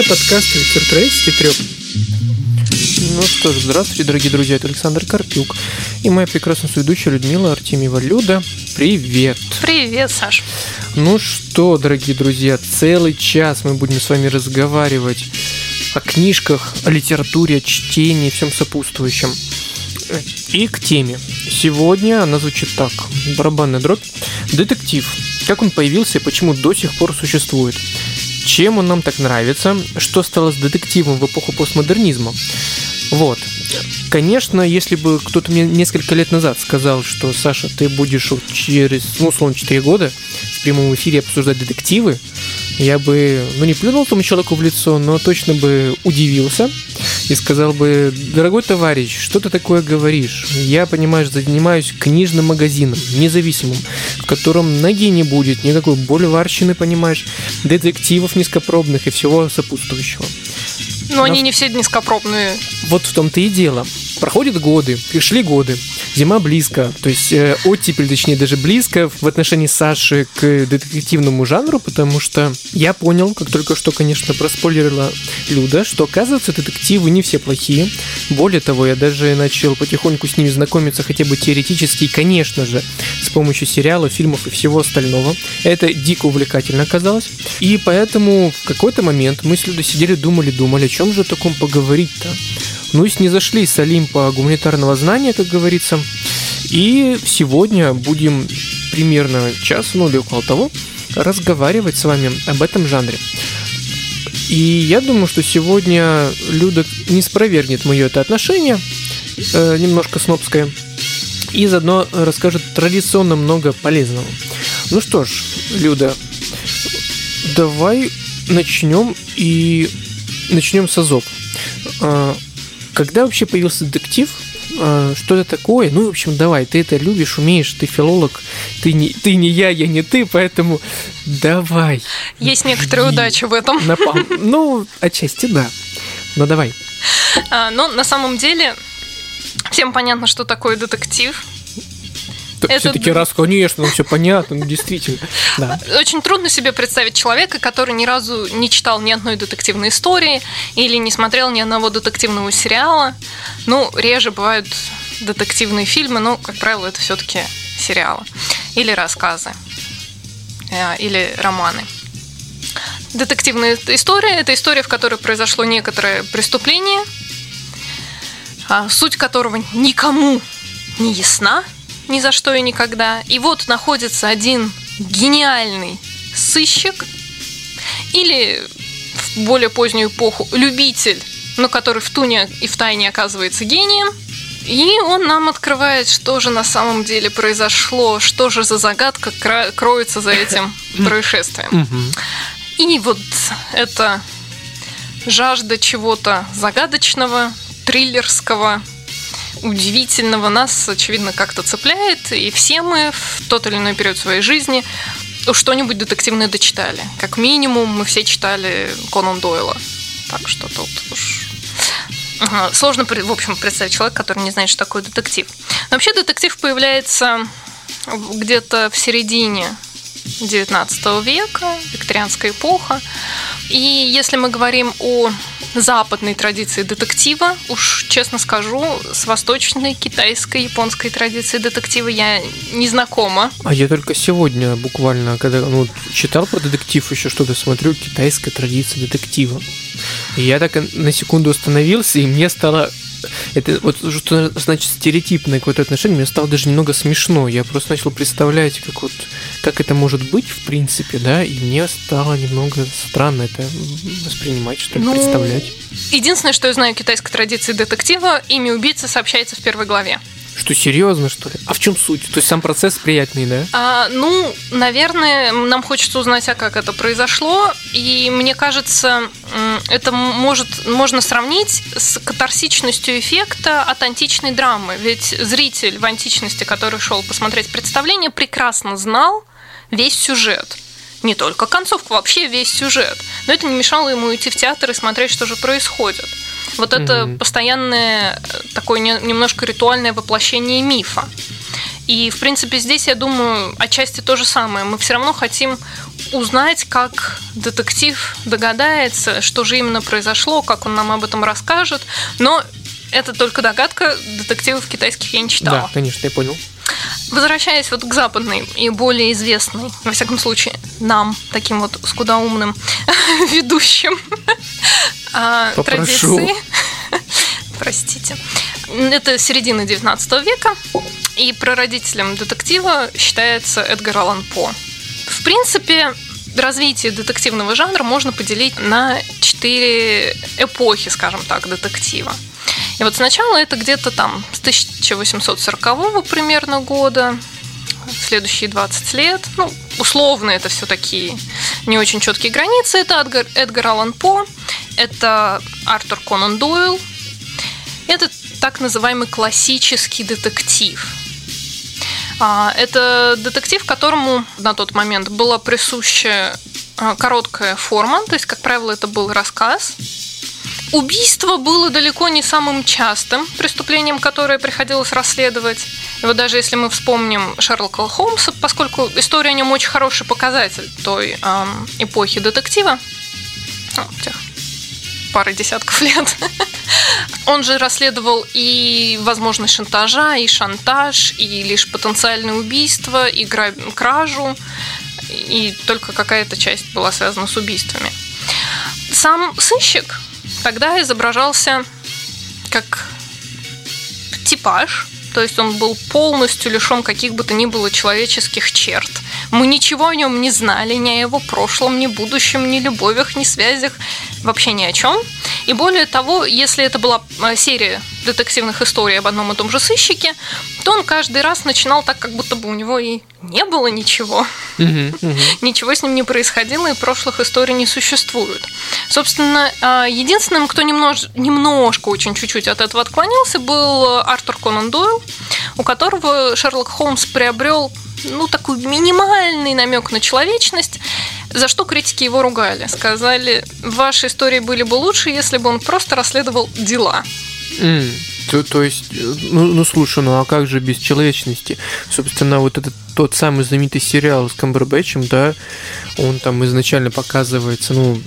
Это подкаст «Рецепт 33». Ну что ж, здравствуйте, дорогие друзья, это Александр Карпюк и моя прекрасная ведущая Людмила Артемьева. Люда, привет! Привет, Саш! Ну что, дорогие друзья, целый час мы будем с вами разговаривать о книжках, о литературе, о чтении, всем сопутствующем. И к теме. Сегодня она звучит так. Барабанная дробь. Детектив. Как он появился и почему до сих пор существует. Чем он нам так нравится? Что стало с детективом в эпоху постмодернизма? Вот. Конечно, если бы кто-то мне несколько лет назад сказал, что Саша, ты будешь через, ну, условно, 4 года в прямом эфире обсуждать детективы, я бы, ну, не плюнул тому человеку в лицо, но точно бы удивился и сказал бы, дорогой товарищ, что ты такое говоришь? Я, понимаешь, занимаюсь книжным магазином, независимым, в котором ноги не будет, никакой боливарщины, понимаешь, детективов низкопробных и всего сопутствующего. Но, Но они не все низкопробные. Вот в том-то и дело. Проходят годы, пришли годы, зима близко, то есть э, оттепель, точнее, даже близко в отношении Саши к детективному жанру, потому что я понял, как только что, конечно, проспойлерила Люда, что, оказывается, детективы не все плохие. Более того, я даже начал потихоньку с ними знакомиться хотя бы теоретически, и, конечно же, с помощью сериалов, фильмов и всего остального. Это дико увлекательно оказалось. И поэтому в какой-то момент мы с Людой сидели, думали, думали, о чем же таком поговорить-то? Ну и снизошли с Олимпа гуманитарного знания, как говорится. И сегодня будем примерно час, ну или около того, разговаривать с вами об этом жанре. И я думаю, что сегодня Люда не спровергнет мое это отношение, э, немножко снобское, и заодно расскажет традиционно много полезного. Ну что ж, Люда, давай начнем и начнем с Азов. Когда вообще появился детектив? А, что это такое? Ну, в общем, давай, ты это любишь, умеешь, ты филолог, ты не, ты не я, я не ты, поэтому давай. Есть некоторая удача в этом. Напал. Ну, отчасти да. Но давай. А, ну, на самом деле, всем понятно, что такое детектив. Все-таки раз, конечно, все понятно, ну действительно. Да. Очень трудно себе представить человека, который ни разу не читал ни одной детективной истории или не смотрел ни одного детективного сериала. Ну, реже бывают детективные фильмы, но, как правило, это все-таки сериалы или рассказы э, или романы. Детективная история – это история, в которой произошло некоторое преступление, а суть которого никому не ясна – ни за что и никогда. И вот находится один гениальный сыщик или в более позднюю эпоху любитель, но который в туне и в тайне оказывается гением. И он нам открывает, что же на самом деле произошло, что же за загадка кроется за этим происшествием. И вот это жажда чего-то загадочного, триллерского, удивительного нас, очевидно, как-то цепляет, и все мы в тот или иной период своей жизни что-нибудь детективное дочитали. Как минимум, мы все читали Конан Дойла. Так что тут уж Сложно, в общем, представить человека, который не знает, что такое детектив. Но вообще детектив появляется где-то в середине XIX века, викторианская эпоха. И если мы говорим о западной традиции детектива, уж честно скажу, с восточной, китайской, японской традицией детектива я не знакома. А я только сегодня буквально, когда ну, читал про детектив, еще что-то смотрю, китайская традиция детектива. И я так на секунду остановился, и мне стало это вот что значит стереотипное какое-то отношение, мне стало даже немного смешно. Я просто начал представлять, как вот как это может быть, в принципе, да, и мне стало немного странно это воспринимать, что ли, ну, представлять. Единственное, что я знаю китайской традиции детектива, имя убийцы сообщается в первой главе. Что, серьезно, что ли? А в чем суть? То есть сам процесс приятный, да? А, ну, наверное, нам хочется узнать, а как это произошло. И мне кажется, это может, можно сравнить с катарсичностью эффекта от античной драмы. Ведь зритель в античности, который шел посмотреть представление, прекрасно знал весь сюжет не только концовку, вообще весь сюжет. Но это не мешало ему идти в театр и смотреть, что же происходит. Вот это mm-hmm. постоянное такое немножко ритуальное воплощение мифа. И, в принципе, здесь, я думаю, отчасти то же самое. Мы все равно хотим узнать, как детектив догадается, что же именно произошло, как он нам об этом расскажет. Но это только догадка, детективов китайских я не читала. Да, конечно, я понял. Возвращаясь вот к западной и более известной, во всяком случае, нам, таким вот скудоумным ведущим а, традиции. Простите. Это середина 19 века, и прародителем детектива считается Эдгар Аллан По. В принципе, развитие детективного жанра можно поделить на четыре эпохи, скажем так, детектива. И вот сначала это где-то там с 1840 примерно года, следующие 20 лет, ну, условно это все такие не очень четкие границы, это Эдгар, Эдгар Аллан По, это Артур Конан Дойл, это так называемый классический детектив. А, это детектив, которому на тот момент была присуща а, короткая форма, то есть, как правило, это был рассказ, Убийство было далеко не самым частым преступлением, которое приходилось расследовать. Вот даже если мы вспомним Шерлока Холмса, поскольку история о нем очень хороший показатель той эм, эпохи детектива, ну, тех пары десятков лет, он же расследовал и возможность шантажа, и шантаж, и лишь потенциальное убийство, и кражу, и только какая-то часть была связана с убийствами. Сам сыщик тогда изображался как типаж, то есть он был полностью лишен каких бы то ни было человеческих черт. Мы ничего о нем не знали, ни о его прошлом, ни будущем, ни любовях, ни связях, вообще ни о чем. И более того, если это была э, серия детективных историй об одном и том же сыщике, то он каждый раз начинал так, как будто бы у него и не было ничего. Ничего с ним не происходило, и прошлых историй не существует. Собственно, а, единственным, кто немнож, немножко, очень чуть-чуть от этого отклонился, был Артур Конан Дойл, у которого Шерлок Холмс приобрел ну, такой минимальный намек на человечность, за что критики его ругали. Сказали, ваши истории были бы лучше, если бы он просто расследовал дела. Mm. То, то есть, э, ну, ну слушай, ну а как же без человечности? Собственно, вот этот тот самый знаменитый сериал с Камбербэтчем, да, он там изначально показывается, ну,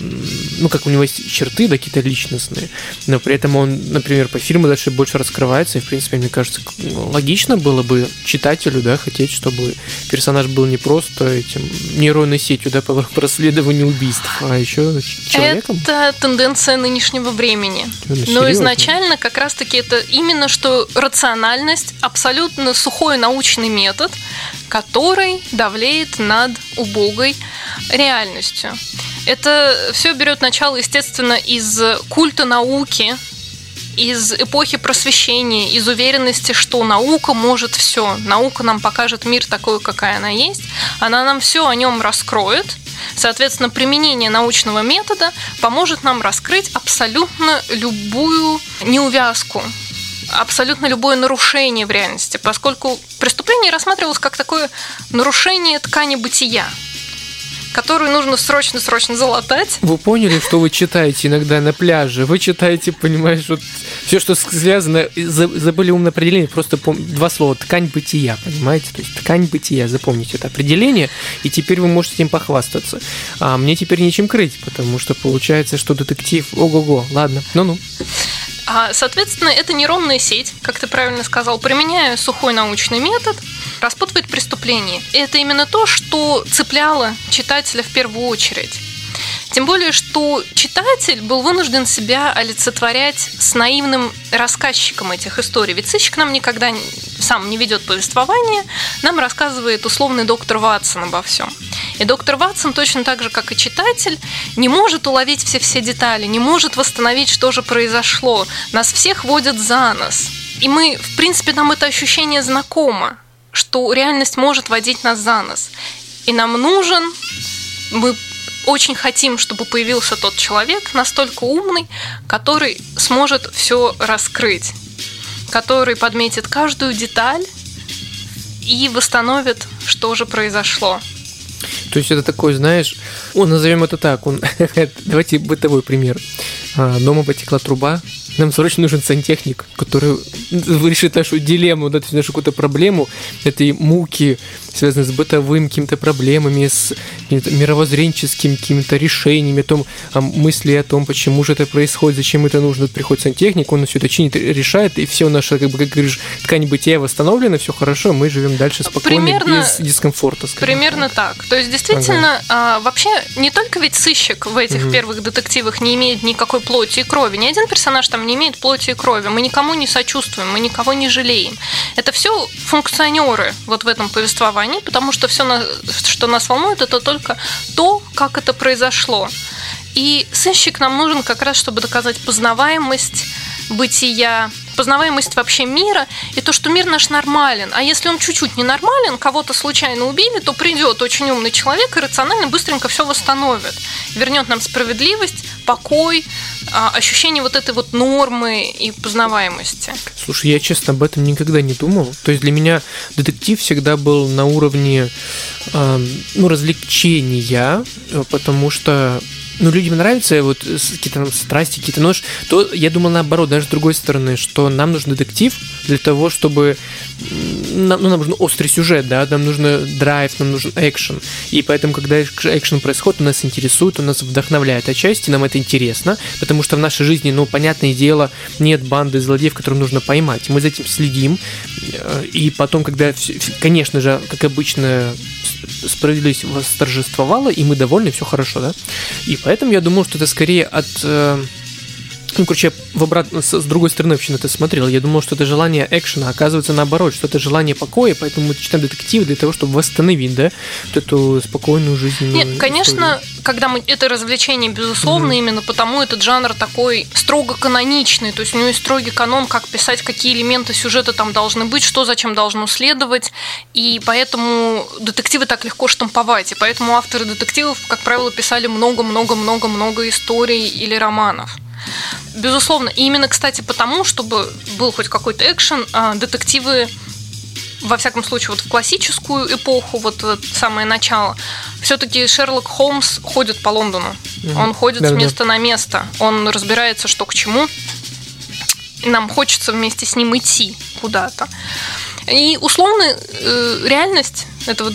ну, как у него есть черты, да, какие-то личностные, но при этом он, например, по фильму дальше больше раскрывается, и, в принципе, мне кажется, логично было бы читателю, да, хотеть, чтобы персонаж был не просто этим нейронной сетью, да, по расследованию убийств, а еще человеком. Это тенденция нынешнего времени. Но изначально как раз-таки это именно что рациональность, абсолютно сухой научный метод, который давлеет над убогой реальностью. Это все берет начало, естественно, из культа науки, из эпохи просвещения, из уверенности, что наука может все. Наука нам покажет мир такой, какая она есть. Она нам все о нем раскроет. Соответственно, применение научного метода поможет нам раскрыть абсолютно любую неувязку абсолютно любое нарушение в реальности, поскольку преступление рассматривалось как такое нарушение ткани бытия которую нужно срочно-срочно залатать. Вы поняли, что вы читаете иногда на пляже? Вы читаете, понимаешь, вот все, что связано, забыли умное определение, просто два слова, ткань бытия, понимаете? То есть ткань бытия, запомните это определение, и теперь вы можете этим похвастаться. А мне теперь нечем крыть, потому что получается, что детектив, ого-го, ладно, ну-ну. А, соответственно, эта нейронная сеть, как ты правильно сказал, применяя сухой научный метод, распутывает преступление. И это именно то, что цепляло читателя в первую очередь. Тем более, что читатель был вынужден себя олицетворять с наивным рассказчиком этих историй. Ведь сыщик нам никогда сам не ведет повествование, нам рассказывает условный доктор Ватсон обо всем. И доктор Ватсон, точно так же, как и читатель, не может уловить все-все детали, не может восстановить, что же произошло. Нас всех водят за нос. И мы, в принципе, нам это ощущение знакомо, что реальность может водить нас за нос. И нам нужен, мы очень хотим, чтобы появился тот человек, настолько умный, который сможет все раскрыть, который подметит каждую деталь и восстановит, что же произошло. То есть это такой, знаешь, он назовем это так, он, давайте бытовой пример. А, дома потекла труба, нам срочно нужен сантехник, который решит нашу дилемму, нашу какую-то проблему, этой муки связанные с бытовым какими-то проблемами, с мировоззренческими какими-то решениями, о том, о мысли о том, почему же это происходит, зачем это нужно. Приходит сантехник, он все это чинит, решает, и все наше, как бы, как говоришь, ткань бытия восстановлена, все хорошо, мы живем дальше спокойно, примерно, без дискомфорта. Примерно так. так. То есть, действительно, ага. а, вообще не только ведь сыщик в этих угу. первых детективах не имеет никакой плоти и крови, ни один персонаж там не имеет плоти и крови, мы никому не сочувствуем, мы никого не жалеем. Это все функционеры вот в этом повествовании, потому что все, что нас волнует, это только то, как это произошло. И сыщик нам нужен как раз, чтобы доказать познаваемость бытия, познаваемость вообще мира и то, что мир наш нормален. А если он чуть-чуть не нормален, кого-то случайно убили, то придет очень умный человек и рационально быстренько все восстановит. Вернет нам справедливость, покой, а, ощущение вот этой вот нормы и познаваемости. Слушай, я честно об этом никогда не думал. То есть для меня детектив всегда был на уровне э, ну, развлечения, потому что ну, людям нравятся вот какие-то страсти, какие-то нож, то я думал наоборот, даже с другой стороны, что нам нужен детектив для того, чтобы нам, ну, нам нужен острый сюжет, да, нам нужен драйв, нам нужен экшен. И поэтому, когда экшен происходит, он нас интересует, он нас вдохновляет отчасти, нам это интересно, потому что в нашей жизни, ну, понятное дело, нет банды злодеев, которым нужно поймать. Мы за этим следим. Э, и потом, когда, конечно же, как обычно, справедливость восторжествовала, и мы довольны, все хорошо, да? И поэтому я думаю, что это скорее от э, ну, короче, в обратно, с, с другой стороны вообще на это смотрел. Я думал, что это желание экшена, оказывается наоборот, что это желание покоя, поэтому мы читаем детективы для того, чтобы восстановить, да, вот эту спокойную жизнь. Нет, конечно, когда мы это развлечение, безусловно, mm-hmm. именно потому этот жанр такой строго каноничный, то есть у него есть строгий канон, как писать, какие элементы сюжета там должны быть, что зачем должно следовать, и поэтому детективы так легко штамповать, и поэтому авторы детективов, как правило, писали много-много-много-много историй или романов. Безусловно. И именно, кстати, потому, чтобы был хоть какой-то экшен, а, детективы во всяком случае, вот в классическую эпоху, вот самое начало, все-таки Шерлок Холмс ходит по Лондону. Угу. Он ходит да, с места да. на место. Он разбирается, что к чему. И нам хочется вместе с ним идти куда-то. И условно э, реальность этого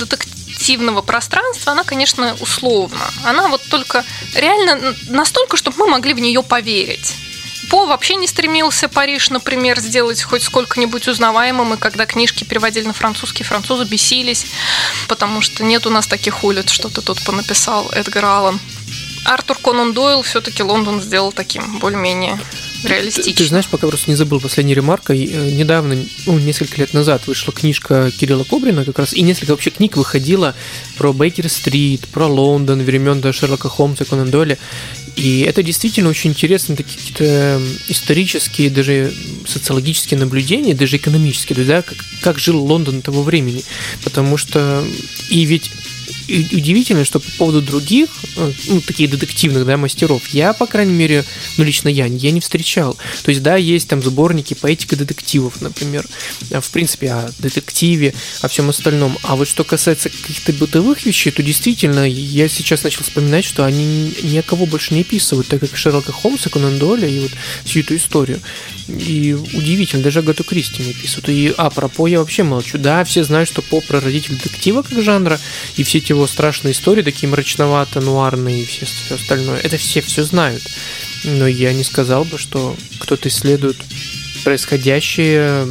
детективного пространства, она, конечно, условна. Она вот только реально настолько, чтобы мы могли в нее поверить. По вообще не стремился Париж, например, сделать хоть сколько-нибудь узнаваемым, и когда книжки переводили на французский, французы бесились, потому что нет у нас таких улиц, что ты тут понаписал, Эдгар Аллан. Артур Конан Дойл все-таки Лондон сделал таким более-менее реалистично. Ты, ты знаешь, пока просто не забыл последняя ремарка. Э, недавно, ну, несколько лет назад вышла книжка Кирилла Кобрина как раз, и несколько вообще книг выходило про Бейкер-стрит, про Лондон, времен до Шерлока Холмса, Конан Дойля. И это действительно очень интересно, такие какие-то исторические, даже социологические наблюдения, даже экономические, да, как, как жил Лондон того времени. Потому что и ведь удивительно, что по поводу других, э, ну, таких детективных, да, мастеров, я, по крайней мере, ну, лично я, я не встречал. То есть, да, есть там сборники поэтика детективов, например, а, в принципе, о детективе, о всем остальном. А вот что касается каких-то бытовых вещей, то действительно, я сейчас начал вспоминать, что они ни о кого больше не описывают, так как Шерлока Холмса, Конан Дойля и вот всю эту историю. И удивительно, даже Агату Кристи не описывают. И, а, про По я вообще молчу. Да, все знают, что По прародитель детектива как жанра, и все эти его страшные истории, такие мрачновато-нуарные и все, все остальное. Это все все знают. Но я не сказал бы, что кто-то исследует происходящее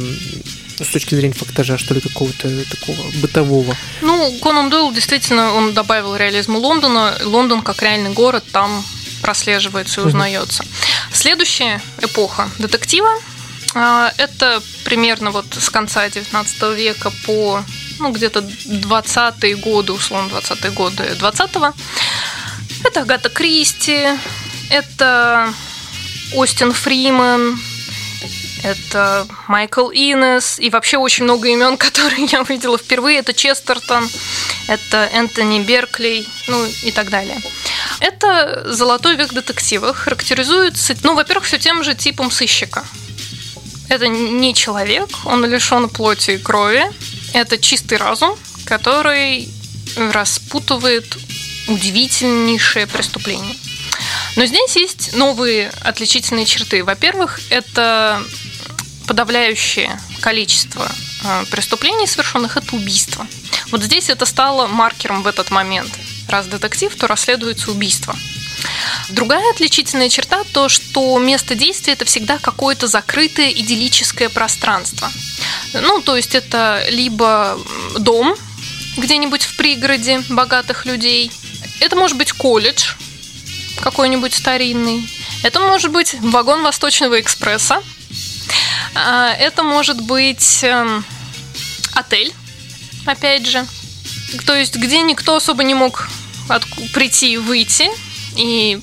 с точки зрения фактажа, что ли, какого-то такого бытового. Ну, Конан Дойл действительно, он добавил реализму Лондона. Лондон как реальный город там прослеживается и узнается. Следующая эпоха детектива а, это примерно вот с конца 19 века по ну, где-то 20-е годы, условно, 20-е годы 20-го. Это Агата Кристи, это Остин Фриман, это Майкл Инес и вообще очень много имен, которые я увидела впервые. Это Честертон, это Энтони Берклей, ну и так далее. Это золотой век детектива характеризуется, ну, во-первых, все тем же типом сыщика. Это не человек, он лишен плоти и крови, это чистый разум, который распутывает удивительнейшее преступление. Но здесь есть новые отличительные черты. Во-первых, это подавляющее количество э, преступлений совершенных – это убийство. Вот здесь это стало маркером в этот момент. Раз детектив, то расследуется убийство. Другая отличительная черта – то, что место действия – это всегда какое-то закрытое идиллическое пространство. Ну, то есть это либо дом где-нибудь в пригороде богатых людей, это может быть колледж какой-нибудь старинный, это может быть вагон Восточного экспресса, а, это может быть эм, отель, опять же, то есть где никто особо не мог прийти и выйти, и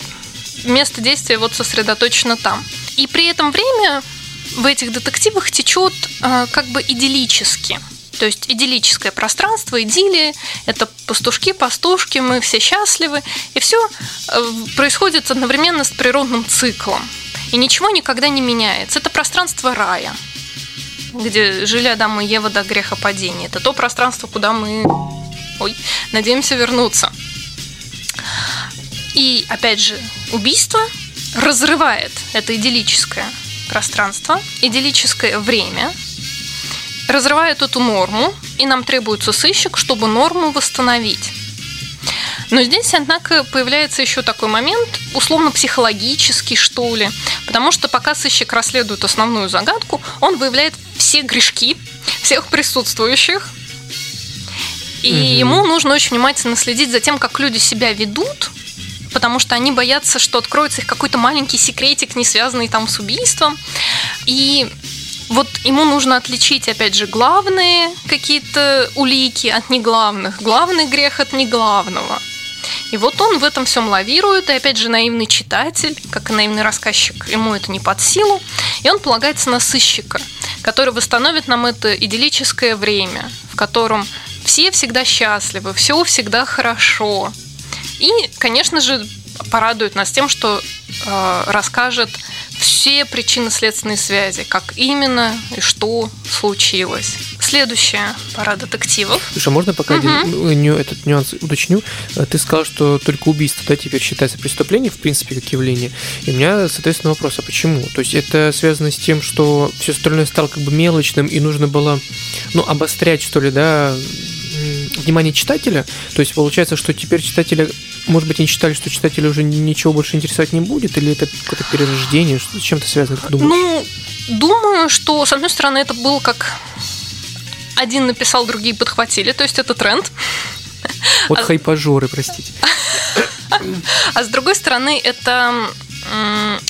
место действия вот сосредоточено там. И при этом время в этих детективах течет э, как бы идиллически. То есть идиллическое пространство, идиллия, это пастушки, пастушки, мы все счастливы, и все э, происходит одновременно с природным циклом. И ничего никогда не меняется. Это пространство рая, где жили Адам и Ева до греха падения. Это то пространство, куда мы ой, надеемся вернуться. И опять же, убийство разрывает это идиллическое пространство, идиллическое время, разрывает эту норму, и нам требуется сыщик, чтобы норму восстановить. Но здесь, однако, появляется еще такой момент, условно-психологический, что ли, потому что пока сыщик расследует основную загадку, он выявляет все грешки всех присутствующих, и угу. ему нужно очень внимательно следить за тем, как люди себя ведут, потому что они боятся, что откроется их какой-то маленький секретик, не связанный там с убийством. И вот ему нужно отличить, опять же, главные какие-то улики от неглавных, главный грех от неглавного. И вот он в этом всем лавирует, и опять же наивный читатель, как и наивный рассказчик, ему это не под силу, и он полагается на сыщика, который восстановит нам это идиллическое время, в котором все всегда счастливы, все всегда хорошо, и, конечно же, порадует нас тем, что э, расскажет все причинно-следственные связи, как именно и что случилось. Следующая пара детективов. Слушай, а можно пока угу. один этот нюанс уточню? Э, ты сказал, что только убийство да, теперь считается преступлением, в принципе, как явление. И у меня, соответственно, вопрос, а почему? То есть это связано с тем, что все остальное стало как бы мелочным, и нужно было, ну, обострять, что ли, да, внимание читателя. То есть получается, что теперь читатели, может быть, они считали, что читателя уже ничего больше интересовать не будет, или это какое-то перерождение, что с чем-то связано, как думаешь? Ну, думаю, что, с одной стороны, это было как один написал, другие подхватили, то есть это тренд. Вот а... хайпажоры, простите. А с другой стороны, это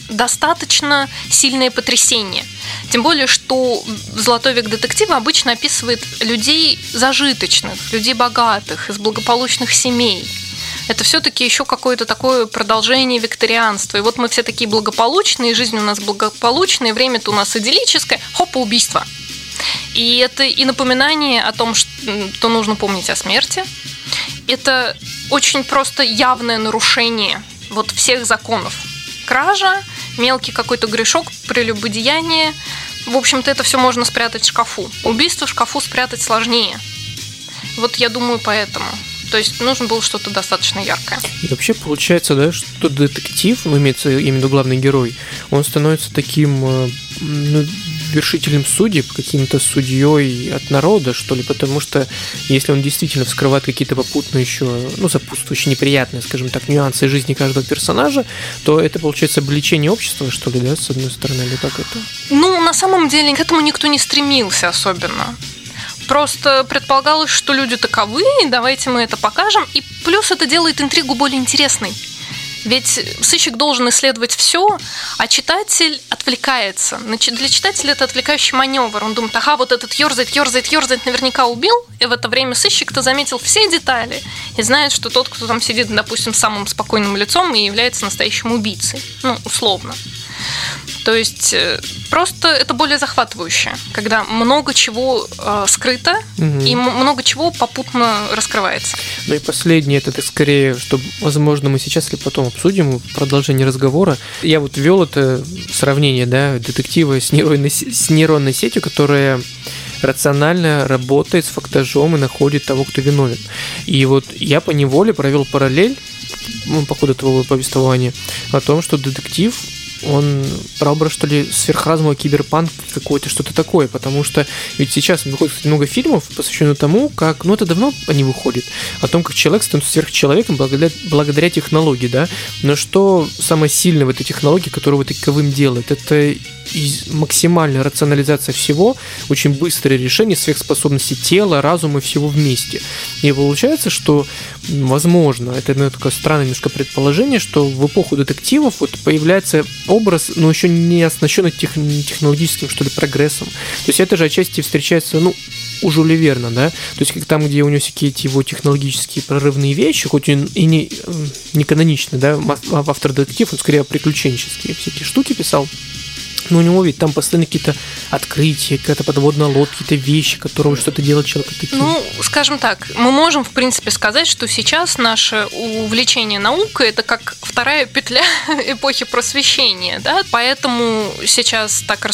достаточно сильное потрясение. Тем более, что «Золотой век детектива» обычно описывает людей зажиточных, людей богатых, из благополучных семей. Это все-таки еще какое-то такое продолжение викторианства. И вот мы все такие благополучные, жизнь у нас благополучная, время-то у нас идиллическое, хоп, убийство. И это и напоминание о том, что нужно помнить о смерти. Это очень просто явное нарушение вот всех законов кража, мелкий какой-то грешок, прелюбодеяние. В общем-то, это все можно спрятать в шкафу. Убийство в шкафу спрятать сложнее. Вот я думаю, поэтому. То есть нужно было что-то достаточно яркое. И вообще получается, да, что детектив, ну, имеется именно главный герой, он становится таким э, ну, вершителем судеб, каким-то судьей от народа, что ли, потому что если он действительно вскрывает какие-то попутные еще, ну, сопутствующие неприятные, скажем так, нюансы жизни каждого персонажа, то это получается обличение общества, что ли, да, с одной стороны, или как это? Ну, на самом деле, к этому никто не стремился особенно. Просто предполагалось, что люди таковы, давайте мы это покажем. И плюс это делает интригу более интересной. Ведь сыщик должен исследовать все, а читатель отвлекается. Для читателя это отвлекающий маневр. Он думает, ага, вот этот ерзает, ерзает, ерзает, наверняка убил. И в это время сыщик-то заметил все детали и знает, что тот, кто там сидит, допустим, самым спокойным лицом и является настоящим убийцей. Ну, условно. То есть э, просто это более захватывающе, когда много чего э, скрыто угу. и много чего попутно раскрывается. Ну и последнее, это скорее, что, возможно, мы сейчас или потом обсудим в продолжении разговора. Я вот ввел это сравнение, да, детектива с нейронной, с нейронной сетью, которая рационально работает с фактажом и находит того, кто виновен. И вот я по неволе провел параллель ну, по ходу этого повествования о том, что детектив он прообраз, что ли, сверхразумного киберпанк какой-то, что-то такое, потому что ведь сейчас выходит кстати, много фильмов, посвященных тому, как, ну это давно они выходят, о том, как человек становится сверхчеловеком благодаря, благодаря технологии, да, но что самое сильное в этой технологии, которую вот таковым делает, это максимальная рационализация всего, очень быстрое решение сверхспособности тела, разума и всего вместе. И получается, что, возможно, это ну, такое странное немножко предположение, что в эпоху детективов вот появляется образ, но еще не оснащенный тех, технологическим, что ли, прогрессом. То есть это же отчасти встречается, ну, у Жюля Верна, да, то есть как там, где у него всякие эти его технологические прорывные вещи, хоть он и не, не каноничный, да, автор детектив, он скорее приключенческие всякие штуки писал, но у него ведь там постоянно какие-то открытия, какая-то подводная лодка, какие-то вещи, которые что-то делает человек. Такие. Ну, скажем так, мы можем, в принципе, сказать, что сейчас наше увлечение наукой – это как вторая петля эпохи просвещения, да, поэтому сейчас так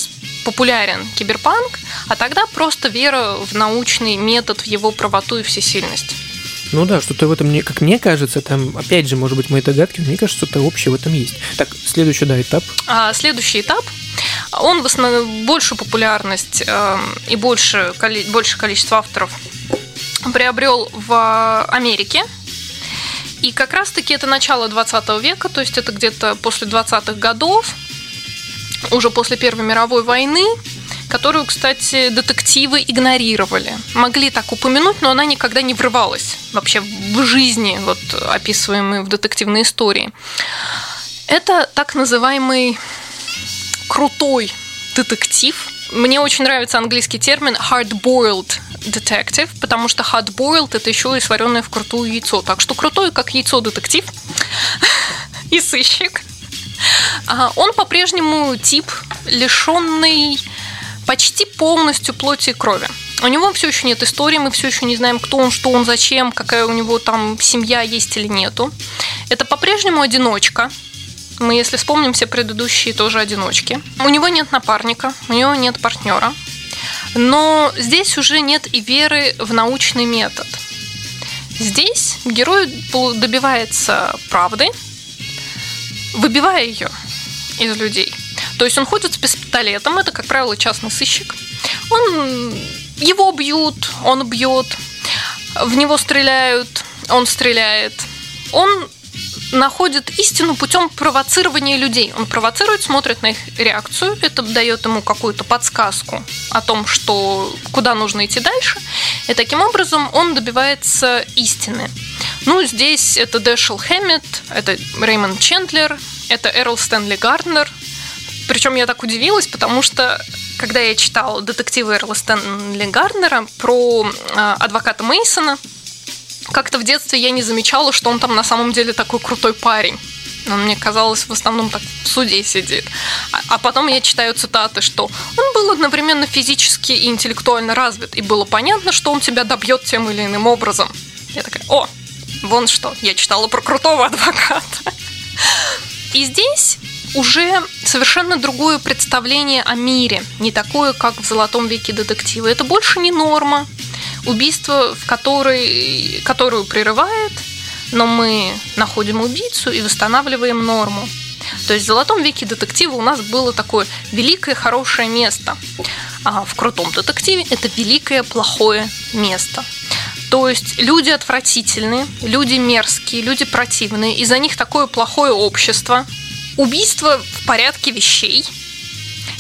популярен киберпанк, а тогда просто вера в научный метод, в его правоту и всесильность. Ну да, что-то в этом, как мне кажется, там, опять же, может быть, мои догадки, но мне кажется, что-то общее в этом есть. Так, следующий, да, этап. А, следующий этап, он в основном большую популярность э, и больше, коли, больше количество авторов приобрел в Америке. И как раз-таки это начало 20 века, то есть это где-то после 20-х годов, уже после Первой мировой войны, которую, кстати, детективы игнорировали. Могли так упомянуть, но она никогда не врывалась вообще в жизни, вот описываемые в детективной истории. Это так называемый крутой детектив. Мне очень нравится английский термин hard-boiled detective, потому что hard-boiled это еще и сваренное в крутую яйцо. Так что крутой, как яйцо детектив и сыщик. А, он по-прежнему тип, лишенный почти полностью плоти и крови. У него все еще нет истории, мы все еще не знаем, кто он, что он, зачем, какая у него там семья есть или нету. Это по-прежнему одиночка. Мы, если вспомним все предыдущие, тоже одиночки. У него нет напарника, у него нет партнера. Но здесь уже нет и веры в научный метод. Здесь герой добивается правды, выбивая ее из людей. То есть он ходит с пистолетом, это, как правило, частный сыщик. Он его бьют, он бьет, в него стреляют, он стреляет. Он находит истину путем провоцирования людей. Он провоцирует, смотрит на их реакцию, это дает ему какую-то подсказку о том, что куда нужно идти дальше, и таким образом он добивается истины. Ну, здесь это Дэшел Хэммет, это Реймонд Чендлер, это Эрл Стэнли Гарднер, причем я так удивилась, потому что когда я читала детективы Эрла Стэнли Гарднера про э, адвоката Мейсона, как-то в детстве я не замечала, что он там на самом деле такой крутой парень. Он мне казалось в основном так в суде сидит. А, а потом я читаю цитаты, что он был одновременно физически и интеллектуально развит, и было понятно, что он тебя добьет тем или иным образом. Я такая, о, вон что, я читала про крутого адвоката. И здесь уже совершенно другое представление о мире, не такое, как в «Золотом веке детектива». Это больше не норма, убийство, в которой, которую прерывает, но мы находим убийцу и восстанавливаем норму. То есть в «Золотом веке детектива» у нас было такое великое хорошее место. А в «Крутом детективе» это великое плохое место. То есть люди отвратительные, люди мерзкие, люди противные, и за них такое плохое общество – Убийство в порядке вещей.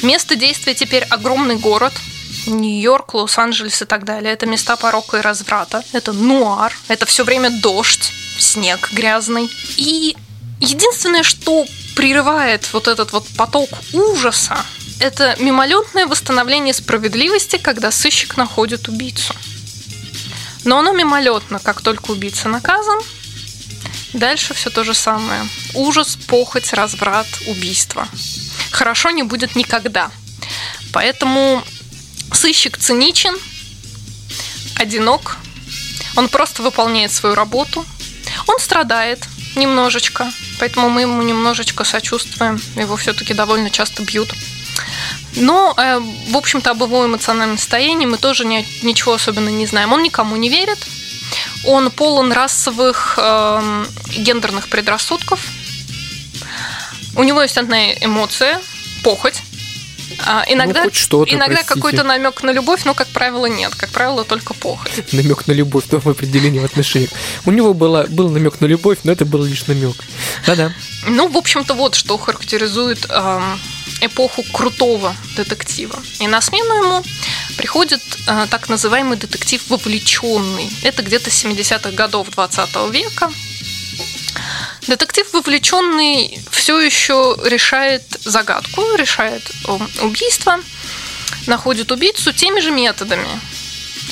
Место действия теперь огромный город. Нью-Йорк, Лос-Анджелес и так далее. Это места порока и разврата. Это нуар. Это все время дождь, снег грязный. И единственное, что прерывает вот этот вот поток ужаса, это мимолетное восстановление справедливости, когда сыщик находит убийцу. Но оно мимолетно, как только убийца наказан, Дальше все то же самое. Ужас, похоть, разврат, убийство. Хорошо не будет никогда. Поэтому сыщик циничен, одинок, он просто выполняет свою работу, он страдает немножечко, поэтому мы ему немножечко сочувствуем, его все-таки довольно часто бьют. Но, э, в общем-то, об его эмоциональном состоянии мы тоже ни, ничего особенно не знаем. Он никому не верит, он полон расовых э, гендерных предрассудков. У него есть одна эмоция – похоть. А, иногда ну, иногда какой-то намек на любовь, но, как правило, нет. Как правило, только похоть. намек на любовь, в определении в отношениях. У него было, был намек на любовь, но это был лишь намек. Да-да. Ну, в общем-то, вот что характеризует эм, эпоху крутого детектива. И на смену ему приходит э, так называемый детектив вовлеченный. Это где-то 70-х годов 20 века. Детектив вовлеченный все еще решает загадку, решает э, убийство, находит убийцу теми же методами.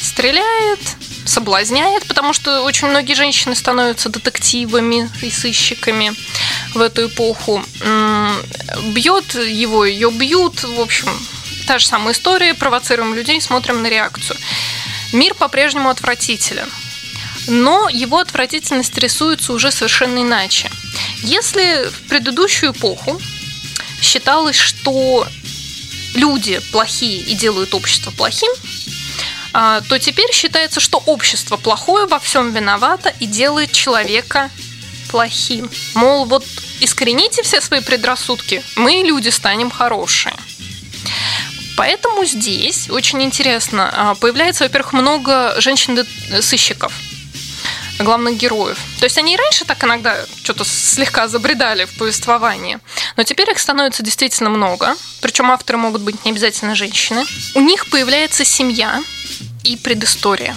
Стреляет, соблазняет, потому что очень многие женщины становятся детективами и сыщиками в эту эпоху. Бьет его, ее бьют, в общем, та же самая история, провоцируем людей, смотрим на реакцию. Мир по-прежнему отвратителен. Но его отвратительность рисуется уже совершенно иначе. Если в предыдущую эпоху считалось, что люди плохие и делают общество плохим, а, то теперь считается, что общество плохое во всем виновато и делает человека плохим. Мол, вот искорените все свои предрассудки, мы, люди, станем хорошие. Поэтому здесь очень интересно, а, появляется, во-первых, много женщин-сыщиков, главных героев. То есть они и раньше так иногда что-то слегка забредали в повествование, но теперь их становится действительно много, причем авторы могут быть не обязательно женщины. У них появляется семья и предыстория.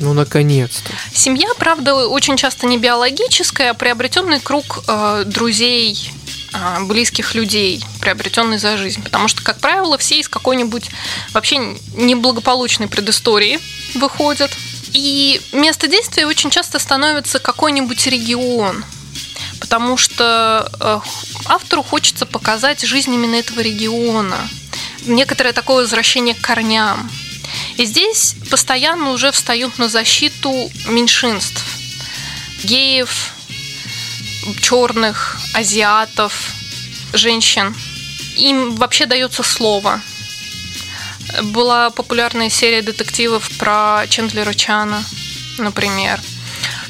Ну, наконец-то. Семья, правда, очень часто не биологическая, а приобретенный круг э, друзей, э, близких людей, приобретенный за жизнь. Потому что, как правило, все из какой-нибудь вообще неблагополучной предыстории выходят. И место действия очень часто становится какой-нибудь регион. Потому что э, автору хочется показать жизнь именно этого региона. Некоторое такое возвращение к корням. И здесь постоянно уже встают на защиту меньшинств. Геев, черных, азиатов, женщин. Им вообще дается слово. Была популярная серия детективов про Чендлера Чана, например.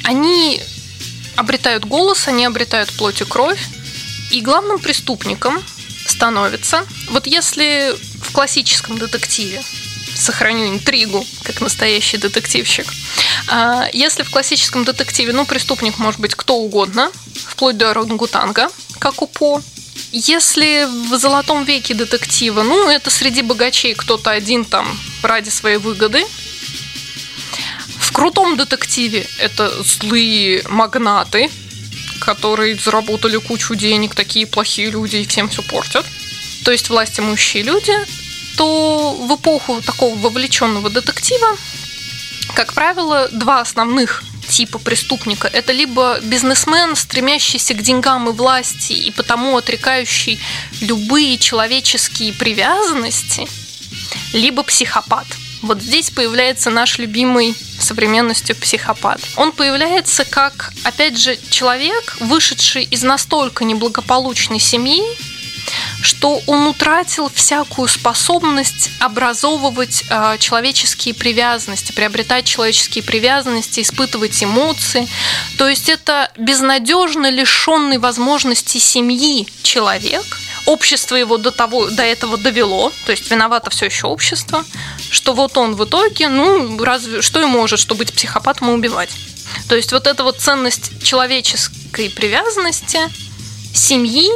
Они обретают голос, они обретают плоть и кровь. И главным преступником становится, вот если в классическом детективе сохраню интригу, как настоящий детективщик. А, Если в классическом детективе, ну, преступник может быть кто угодно, вплоть до орангутанга, как у По. Если в золотом веке детектива, ну, это среди богачей кто-то один там ради своей выгоды. В крутом детективе это злые магнаты, которые заработали кучу денег, такие плохие люди и всем все портят. То есть власть имущие люди, то в эпоху такого вовлеченного детектива, как правило, два основных типа преступника. Это либо бизнесмен, стремящийся к деньгам и власти, и потому отрекающий любые человеческие привязанности, либо психопат. Вот здесь появляется наш любимый современностью психопат. Он появляется как, опять же, человек, вышедший из настолько неблагополучной семьи, что он утратил всякую способность образовывать э, человеческие привязанности, приобретать человеческие привязанности, испытывать эмоции. То есть это безнадежно лишенный возможности семьи человек. Общество его до, того, до этого довело, то есть виновато все еще общество, что вот он в итоге, ну, разве что и может, что быть психопатом и убивать. То есть вот эта вот ценность человеческой привязанности, семьи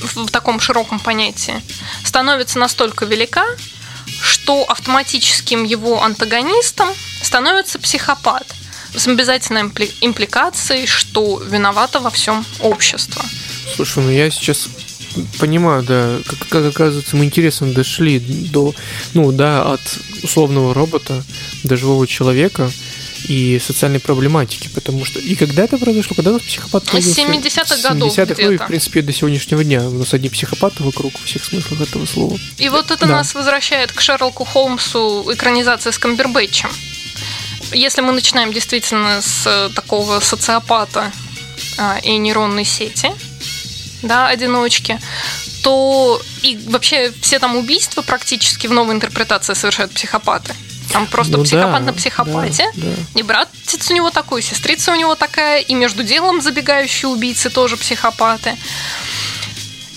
в таком широком понятии становится настолько велика, что автоматическим его антагонистом становится психопат с обязательной импли- импликацией, что виновато во всем общество. Слушай, ну я сейчас понимаю, да, как, как оказывается, мы интересно дошли до, ну да, от условного робота до живого человека и социальной проблематики, потому что... И когда это произошло? Когда у нас психопат С появился? 70-х годов 70-х, ну и, в принципе, до сегодняшнего дня. У нас одни психопаты вокруг, во всех смыслах этого слова. И вот это Да. нас возвращает к Шерлоку Холмсу экранизации с Камбербэтчем. Если мы начинаем действительно с э, такого социопата а, и нейронной сети, да, одиночки, то и вообще все там убийства практически в новой интерпретации совершают психопаты. Там просто Ну психопат да, на психопате. да, да. И братец у него такой, и сестрица у него такая, и между делом забегающие убийцы тоже психопаты.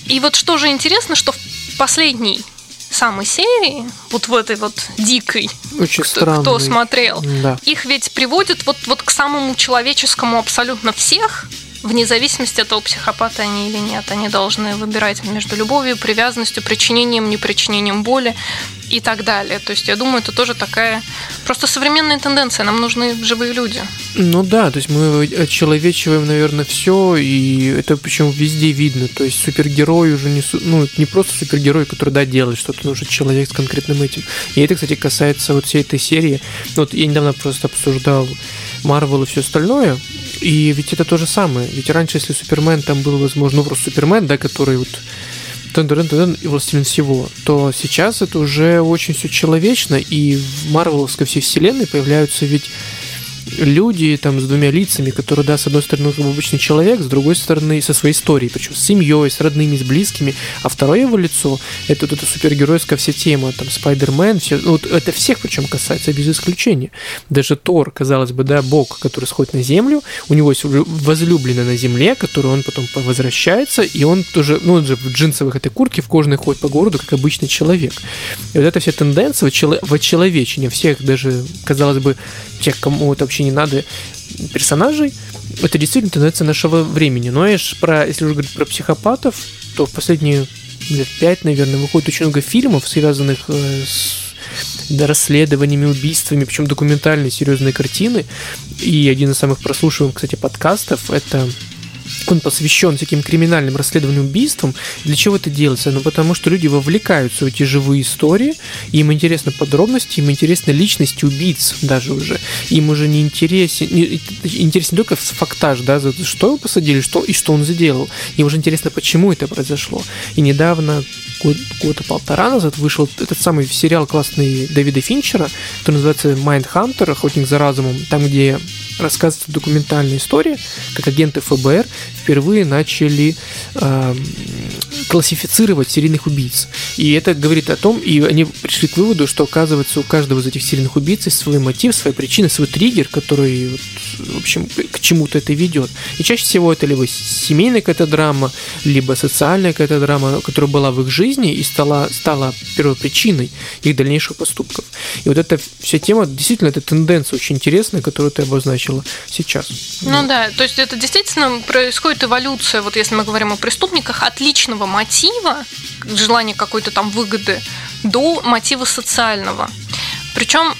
И вот что же интересно, что в последней самой серии, вот в этой вот дикой, Очень кто, странный. кто смотрел, Да. их ведь приводят вот, вот к самому человеческому абсолютно всех, вне зависимости от того, психопаты они или нет. Они должны выбирать между любовью, привязанностью, причинением, непричинением боли и так далее. То есть я думаю, это тоже такая просто современная тенденция. Нам нужны живые люди. Ну да, то есть мы очеловечиваем, наверное, все, и это причем везде видно. То есть супергерой уже не, ну, не просто супергерой, который, да, делает что-то, но уже человек с конкретным этим. И это, кстати, касается вот всей этой серии. Вот я недавно просто обсуждал Марвел и все остальное, и ведь это то же самое. Ведь раньше, если Супермен там был, возможно, ну, просто Супермен, да, который вот и властелин всего, то сейчас это уже очень все человечно, и в Марвеловской всей вселенной появляются ведь люди там с двумя лицами, которые, да, с одной стороны, как бы обычный человек, с другой стороны, со своей историей, причем с семьей, с родными, с близкими, а второе его лицо это вот эта супергеройская вся тема, там, Спайдермен, все, ну, вот это всех причем касается без исключения. Даже Тор, казалось бы, да, бог, который сходит на землю, у него есть возлюбленная на земле, которую он потом возвращается, и он тоже, ну, он же в джинсовых этой куртке в кожаной ходит по городу, как обычный человек. И вот эта вся тенденция в чело- в очеловечение всех, даже, казалось бы, тех, кому это вообще не надо, персонажей, это действительно тенденция нашего времени. Но я ж про, если уже говорить про психопатов, то в последние лет пять, наверное, выходит очень много фильмов, связанных э, с расследованиями, убийствами, причем документальные, серьезные картины. И один из самых прослушиваемых, кстати, подкастов это он посвящен всяким криминальным расследованиям убийствам. Для чего это делается? Ну, потому что люди вовлекаются в эти живые истории, им интересны подробности, им интересны личности убийц даже уже. Им уже не интересен, интересен только фактаж, да, за что его посадили, что и что он сделал. Им уже интересно, почему это произошло. И недавно, год, года полтора назад, вышел этот самый сериал классный Дэвида Финчера, который называется Mindhunter, Охотник за разумом, там, где рассказывается документальная история, как агенты ФБР впервые начали э, классифицировать серийных убийц. И это говорит о том, и они пришли к выводу, что оказывается у каждого из этих серийных убийц есть свой мотив, своя причина, свой триггер, который, вот, в общем, к чему-то это ведет. И чаще всего это либо семейная какая-то драма, либо социальная какая-то драма, которая была в их жизни и стала, стала первопричиной их дальнейших поступков. И вот эта вся тема, действительно, это тенденция очень интересная, которую ты обозначила сейчас. Ну да, то есть это действительно происходит эволюция, вот если мы говорим о преступниках, от личного мотива, желания какой-то там выгоды, до мотива социального. Причем,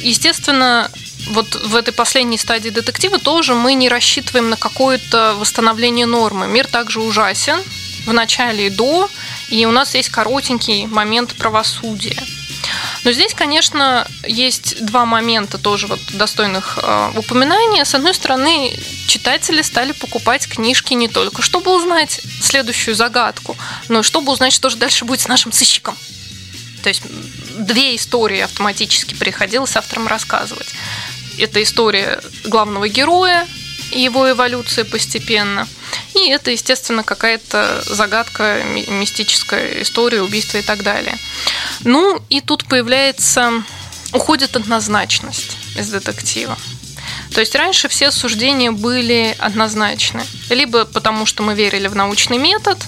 естественно, вот в этой последней стадии детектива тоже мы не рассчитываем на какое-то восстановление нормы. Мир также ужасен в начале и до, и у нас есть коротенький момент правосудия. Но здесь, конечно, есть два момента тоже вот достойных э, упоминания. С одной стороны, читатели стали покупать книжки не только чтобы узнать следующую загадку, но и чтобы узнать, что же дальше будет с нашим сыщиком. То есть две истории автоматически приходилось авторам рассказывать. Это история главного героя его эволюция постепенно. И это, естественно, какая-то загадка, мистическая история, убийство и так далее. Ну, и тут появляется, уходит однозначность из детектива. То есть раньше все суждения были однозначны. Либо потому, что мы верили в научный метод,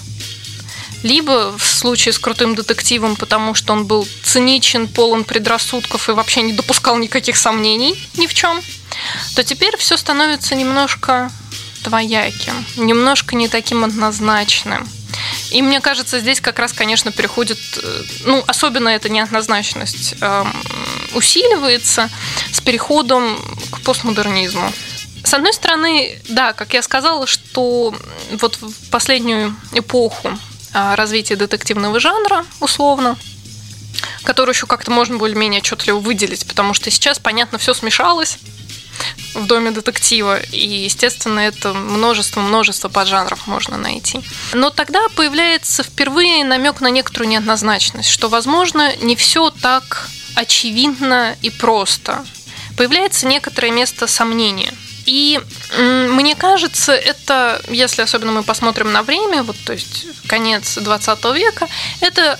либо в случае с крутым детективом, потому что он был циничен, полон предрассудков и вообще не допускал никаких сомнений ни в чем, то теперь все становится немножко двояким, немножко не таким однозначным. И мне кажется, здесь как раз, конечно, переходит, ну, особенно эта неоднозначность э, усиливается с переходом к постмодернизму. С одной стороны, да, как я сказала, что вот в последнюю эпоху развития детективного жанра, условно, который еще как-то можно более-менее отчетливо выделить, потому что сейчас, понятно, все смешалось в доме детектива. И, естественно, это множество-множество поджанров можно найти. Но тогда появляется впервые намек на некоторую неоднозначность, что, возможно, не все так очевидно и просто. Появляется некоторое место сомнения. И мне кажется, это, если особенно мы посмотрим на время, вот, то есть конец 20 века, это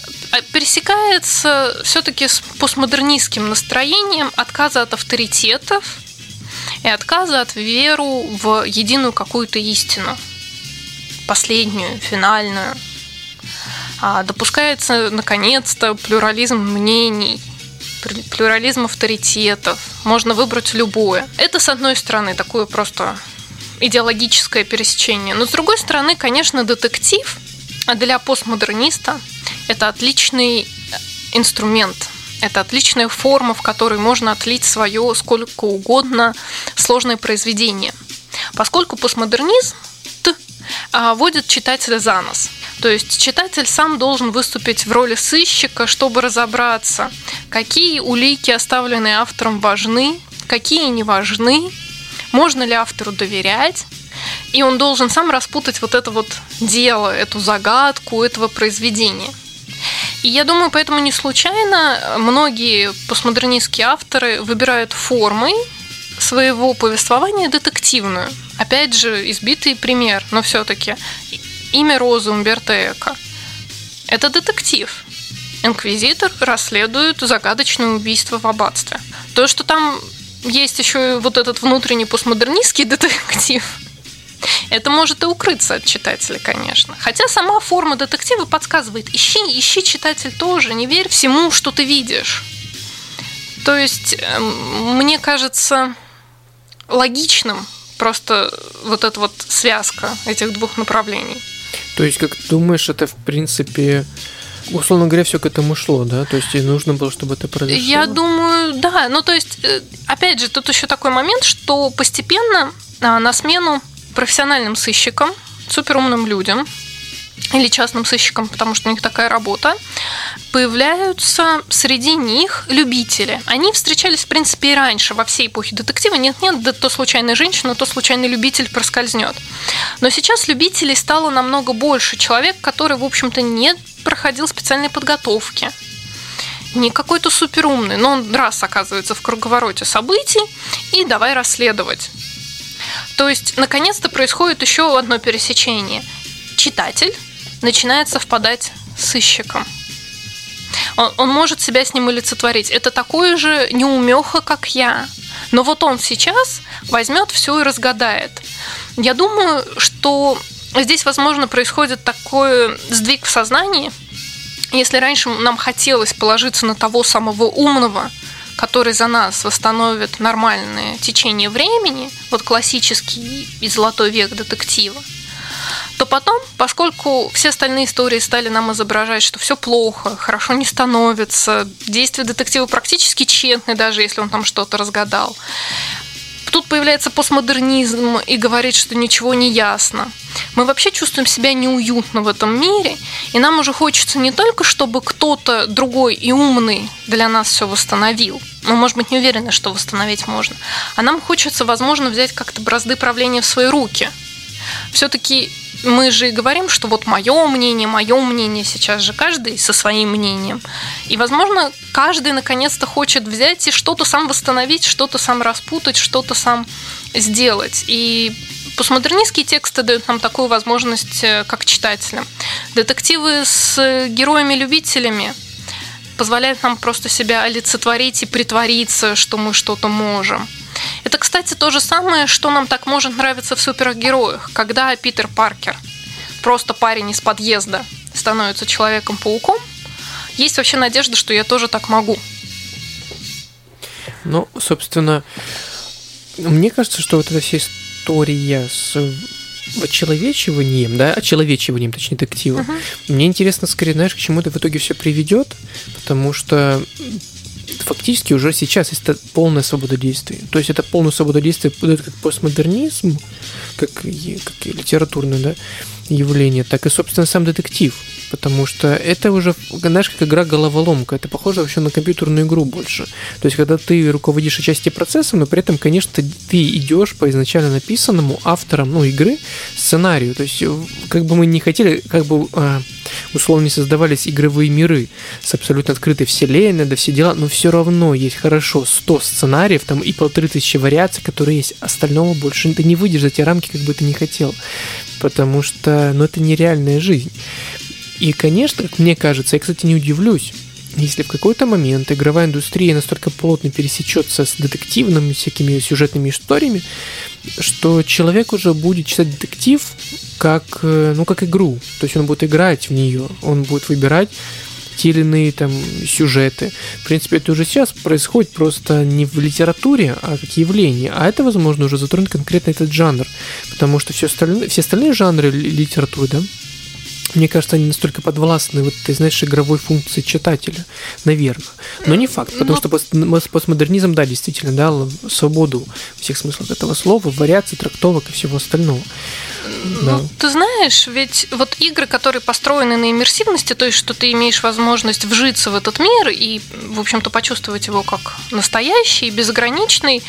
пересекается все-таки с постмодернистским настроением отказа от авторитетов, и отказа от веру в единую какую-то истину, последнюю, финальную. А допускается, наконец-то, плюрализм мнений, плюрализм авторитетов. Можно выбрать любое. Это, с одной стороны, такое просто идеологическое пересечение. Но, с другой стороны, конечно, детектив для постмодерниста – это отличный инструмент, это отличная форма, в которой можно отлить свое сколько угодно сложное произведение. Поскольку постмодернизм а, вводит читателя за нос. То есть читатель сам должен выступить в роли сыщика, чтобы разобраться, какие улики, оставленные автором, важны, какие не важны, можно ли автору доверять, и он должен сам распутать вот это вот дело, эту загадку этого произведения. И я думаю, поэтому не случайно многие постмодернистские авторы выбирают формой своего повествования детективную. Опять же, избитый пример, но все-таки имя Розы Умберто Эко. Это детектив. Инквизитор расследует загадочное убийство в аббатстве. То, что там есть еще вот этот внутренний постмодернистский детектив, это может и укрыться от читателя, конечно. Хотя сама форма детектива подсказывает, ищи, ищи читатель тоже, не верь всему, что ты видишь. То есть, эм, мне кажется логичным просто вот эта вот связка этих двух направлений. То есть, как ты думаешь, это в принципе условно говоря, все к этому шло, да? То есть и нужно было, чтобы это произошло? Я думаю, да. Ну, то есть, э, опять же, тут еще такой момент, что постепенно а, на смену профессиональным сыщикам, суперумным людям, или частным сыщикам, потому что у них такая работа, появляются среди них любители. Они встречались, в принципе, и раньше, во всей эпохе детектива. Нет-нет, да то случайная женщина, то случайный любитель проскользнет. Но сейчас любителей стало намного больше. Человек, который, в общем-то, не проходил специальной подготовки, не какой-то суперумный, но он раз оказывается в круговороте событий и давай расследовать. То есть, наконец-то происходит еще одно пересечение. Читатель начинает совпадать с сыщиком. Он, он может себя с ним олицетворить. Это такой же неумеха, как я. Но вот он сейчас возьмет все и разгадает. Я думаю, что здесь, возможно, происходит такой сдвиг в сознании. Если раньше нам хотелось положиться на того самого умного, который за нас восстановит нормальное течение времени, вот классический и золотой век детектива, то потом, поскольку все остальные истории стали нам изображать, что все плохо, хорошо не становится, действия детектива практически тщетны, даже если он там что-то разгадал, тут появляется постмодернизм и говорит, что ничего не ясно. Мы вообще чувствуем себя неуютно в этом мире, и нам уже хочется не только, чтобы кто-то другой и умный для нас все восстановил, мы, может быть, не уверены, что восстановить можно, а нам хочется, возможно, взять как-то бразды правления в свои руки. Все-таки мы же и говорим, что вот мое мнение, мое мнение, сейчас же каждый со своим мнением. И, возможно, каждый наконец-то хочет взять и что-то сам восстановить, что-то сам распутать, что-то сам сделать. И постмодернистские тексты дают нам такую возможность э, как читателям. Детективы с героями-любителями позволяют нам просто себя олицетворить и притвориться, что мы что-то можем. Это, кстати, то же самое, что нам так может нравиться в супергероях, когда Питер Паркер, просто парень из подъезда, становится Человеком-пауком, есть вообще надежда, что я тоже так могу. Ну, собственно, мне кажется, что вот эта вся история с очеловечиванием, да, очеловечиванием, точнее, детектива. Uh-huh. Мне интересно, скорее, знаешь, к чему это в итоге все приведет, потому что фактически уже сейчас есть полная свобода действий. То есть это полную свободу действий подает как постмодернизм, как, как литературное да, явление, так и, собственно, сам детектив. Потому что это уже, знаешь, как игра головоломка. Это похоже вообще на компьютерную игру больше. То есть, когда ты руководишь отчасти процессом, но при этом, конечно, ты идешь по изначально написанному автором ну, игры сценарию. То есть, как бы мы не хотели, как бы а, условно создавались игровые миры с абсолютно открытой вселенной, да все дела, но все равно есть хорошо 100 сценариев там и полторы тысячи вариаций, которые есть. Остального больше ты не выйдешь за те рамки, как бы ты не хотел. Потому что, ну, это нереальная жизнь. И, конечно, как мне кажется, я, кстати, не удивлюсь, если в какой-то момент игровая индустрия настолько плотно пересечется с детективными всякими сюжетными историями, что человек уже будет читать детектив как, э, ну, как игру. То есть он будет играть в нее, он будет выбирать те или иные там сюжеты. В принципе, это уже сейчас происходит просто не в литературе, а как явление. А это, возможно, уже затронет конкретно этот жанр. Потому что все остальные, все остальные жанры литературы, да, мне кажется, они настолько подвластны вот ты знаешь, игровой функции читателя, наверное. Но не факт, потому Но... Ну, что постмодернизм, да, действительно дал свободу всех смыслах этого слова, вариаций, трактовок и всего остального. Да. Ну, ты знаешь, ведь вот игры, которые построены на иммерсивности, то есть, что ты имеешь возможность вжиться в этот мир и, в общем-то, почувствовать его как настоящий, безграничный,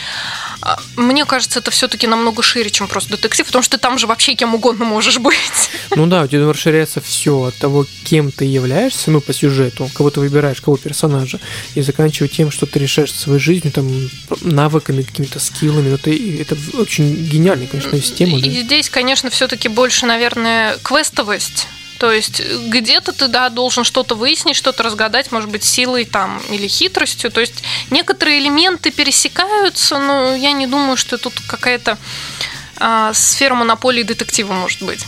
а, мне кажется, это все-таки намного шире, чем просто детектив, потому что ты там же вообще кем угодно можешь быть. Ну да, у тебя расширяется все от того, кем ты являешься, ну, по сюжету, кого ты выбираешь, кого персонажа, и заканчивая тем, что ты решаешь своей жизнью, там, навыками, какими-то скиллами. Ну, ты, это очень гениальная, конечно, система. И да? здесь, конечно, все-таки больше, наверное, квестовость то есть где-то ты, да, должен что-то выяснить, что-то разгадать, может быть, силой там или хитростью. То есть некоторые элементы пересекаются, но я не думаю, что тут какая-то а, сфера монополии детектива может быть.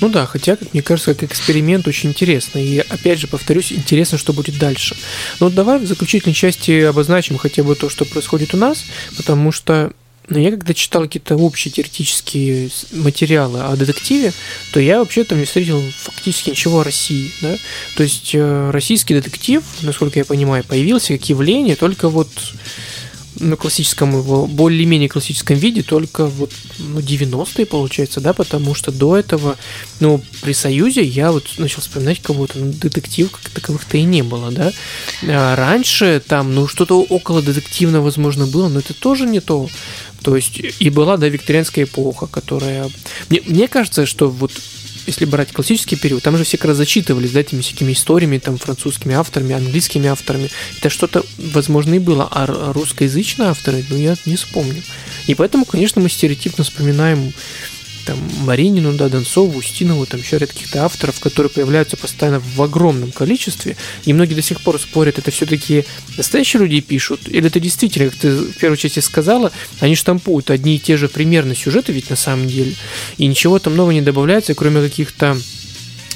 Ну да, хотя, как мне кажется, как эксперимент очень интересно. И опять же, повторюсь, интересно, что будет дальше. Но вот давай в заключительной части обозначим хотя бы то, что происходит у нас, потому что но я когда читал какие-то общие теоретические материалы о детективе, то я вообще там не встретил фактически ничего о России. Да? То есть э, российский детектив, насколько я понимаю, появился как явление только вот на классическом его, более-менее классическом виде только вот ну, 90-е, получается, да, потому что до этого, ну, при Союзе я вот начал вспоминать кого-то, ну, детектив как таковых-то и не было, да. А раньше там, ну, что-то около детективного, возможно, было, но это тоже не то. То есть и была, да, викторианская эпоха, которая... Мне, мне кажется, что вот если брать классический период, там же все как раз зачитывались, да, этими всякими историями, там, французскими авторами, английскими авторами. Это что-то, возможно, и было. А русскоязычные авторы, ну, я не вспомню. И поэтому, конечно, мы стереотипно вспоминаем там Маринину, да, Донцову, Устинову, там еще ряд каких-то авторов, которые появляются постоянно в огромном количестве, и многие до сих пор спорят, это все-таки настоящие люди пишут, или это действительно, как ты в первой части сказала, они штампуют одни и те же примерно сюжеты ведь на самом деле, и ничего там нового не добавляется, кроме каких-то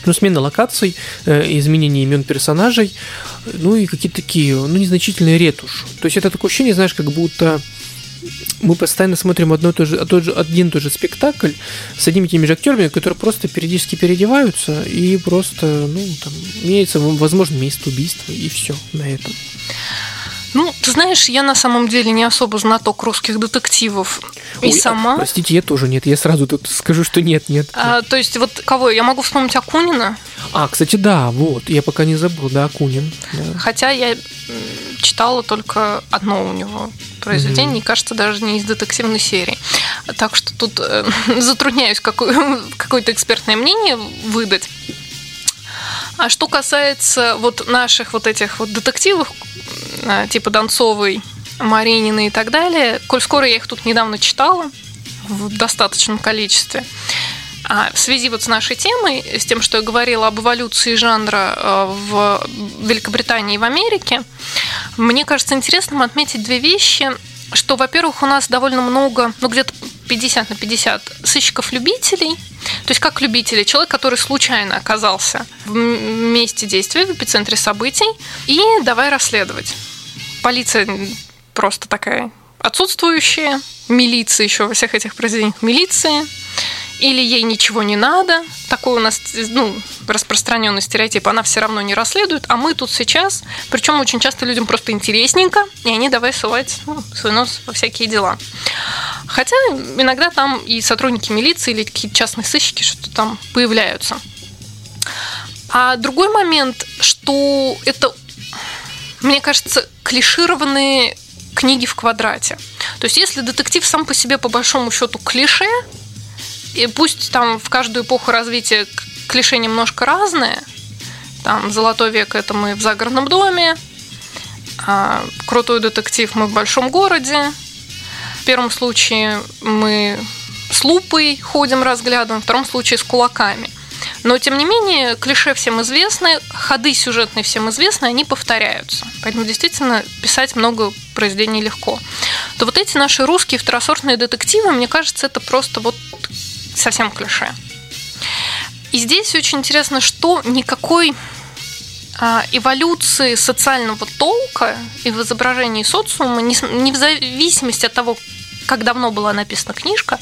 ну, смена локаций, э, изменение имен персонажей, ну и какие-то такие, ну, незначительные ретушь. То есть это такое ощущение, знаешь, как будто мы постоянно смотрим одно и то же, тот же, один и тот же спектакль с одними и теми же актерами, которые просто периодически переодеваются и просто, ну, там, имеется, возможно, место убийства, и все на этом. Ну, ты знаешь, я на самом деле не особо знаток русских детективов. И Ой, а, сама. А, простите, я тоже нет. Я сразу тут скажу, что нет, нет. А, то есть, вот кого? Я могу вспомнить Акунина. А, кстати, да, вот. Я пока не забыл, да, Акунин. Да. Хотя я читала только одно у него произведение, mm-hmm. кажется, даже не из детективной серии. Так что тут э, затрудняюсь какой, какое-то экспертное мнение выдать. А что касается вот наших вот этих вот детективов, э, типа Донцовой, Маринины и так далее, коль скоро я их тут недавно читала в достаточном количестве, а в связи вот с нашей темой, с тем, что я говорила об эволюции жанра э, в Великобритании и в Америке, мне кажется интересным отметить две вещи, что, во-первых, у нас довольно много, ну где-то 50 на 50 сыщиков-любителей, то есть как любители, человек, который случайно оказался в месте действия, в эпицентре событий, и давай расследовать. Полиция просто такая отсутствующая, милиция еще во всех этих произведениях милиции, или ей ничего не надо, такой у нас ну, распространенный стереотип, она все равно не расследует, а мы тут сейчас, причем очень часто людям просто интересненько, и они давай сувать ну, свой нос во всякие дела. Хотя иногда там и сотрудники милиции или какие-то частные сыщики что-то там появляются. А другой момент, что это, мне кажется, клишированные книги в квадрате. То есть, если детектив сам по себе, по большому счету, клише, и пусть там в каждую эпоху развития клише немножко разные, там «Золотой век» — это мы в загородном доме, а «Крутой детектив» мы в большом городе, в первом случае мы с лупой ходим, разглядываем, в втором случае с кулаками. Но, тем не менее, клише всем известны, ходы сюжетные всем известны, они повторяются. Поэтому действительно писать много произведений легко. То вот эти наши русские второсортные детективы, мне кажется, это просто вот совсем клише. И здесь очень интересно, что никакой а, эволюции социального толка и в изображении социума, не в зависимости от того, как давно была написана книжка,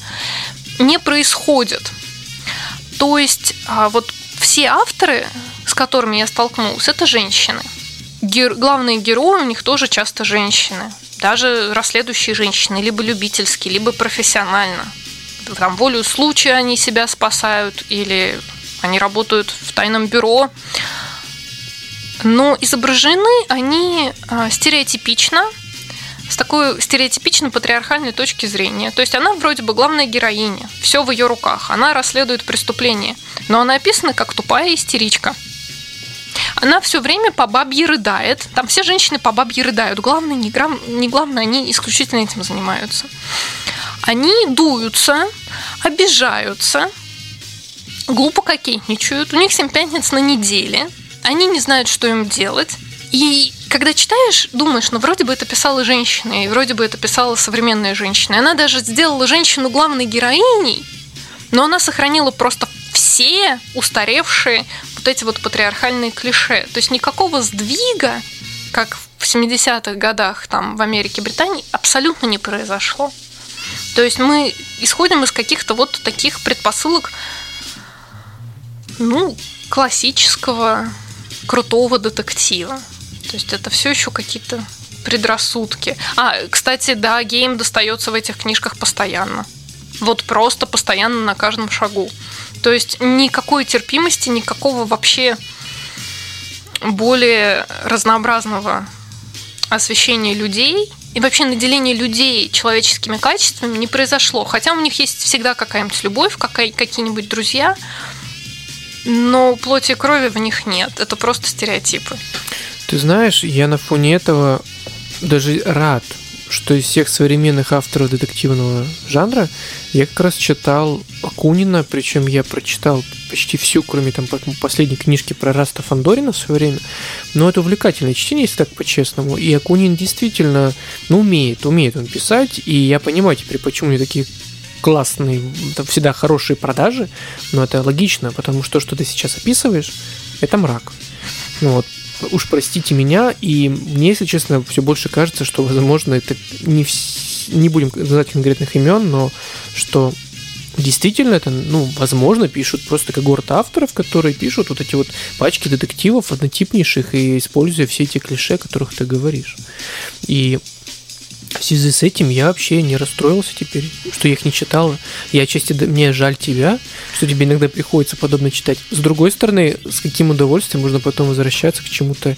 не происходит. То есть а, вот все авторы, с которыми я столкнулась, это женщины. Гер... Главные герои у них тоже часто женщины. Даже расследующие женщины, либо любительские, либо профессионально. Там волю случая они себя спасают, или они работают в тайном бюро. Но изображены они а, стереотипично, с такой стереотипично патриархальной точки зрения. То есть она вроде бы главная героиня, все в ее руках, она расследует преступление, но она описана как тупая истеричка. Она все время по бабье рыдает. Там все женщины по бабье рыдают. Главное, не, грам, не главное, они исключительно этим занимаются. Они дуются, обижаются, глупо кокетничают. У них семь пятниц на неделе. Они не знают, что им делать. И когда читаешь, думаешь, ну вроде бы это писала женщина, и вроде бы это писала современная женщина. Она даже сделала женщину главной героиней, но она сохранила просто все устаревшие вот эти вот патриархальные клише. То есть никакого сдвига, как в 70-х годах там в Америке, Британии, абсолютно не произошло. То есть мы исходим из каких-то вот таких предпосылок, ну, классического крутого детектива. То есть это все еще какие-то предрассудки. А, кстати, да, гейм достается в этих книжках постоянно. Вот просто постоянно на каждом шагу. То есть никакой терпимости, никакого вообще более разнообразного освещения людей и вообще наделения людей человеческими качествами не произошло. Хотя у них есть всегда какая-нибудь любовь, какие-нибудь друзья, но плоти и крови в них нет. Это просто стереотипы. Ты знаешь, я на фоне этого даже рад, что из всех современных авторов детективного жанра я как раз читал Акунина, причем я прочитал почти всю, кроме там последней книжки про Раста Фандорина в свое время. Но это увлекательное чтение, если так по-честному. И Акунин действительно, ну, умеет, умеет он писать, и я понимаю теперь, почему у него такие классные, там всегда хорошие продажи, но это логично, потому что то, что ты сейчас описываешь, это мрак. Вот, уж простите меня, и мне, если честно, все больше кажется, что, возможно, это не, вс... не будем называть конкретных имен, но что действительно это, ну, возможно, пишут просто когорта авторов, которые пишут вот эти вот пачки детективов однотипнейших и используя все эти клише, о которых ты говоришь. И в связи с этим я вообще не расстроился теперь, что я их не читала. Я отчасти, мне жаль тебя, что тебе иногда приходится подобно читать. С другой стороны, с каким удовольствием можно потом возвращаться к чему-то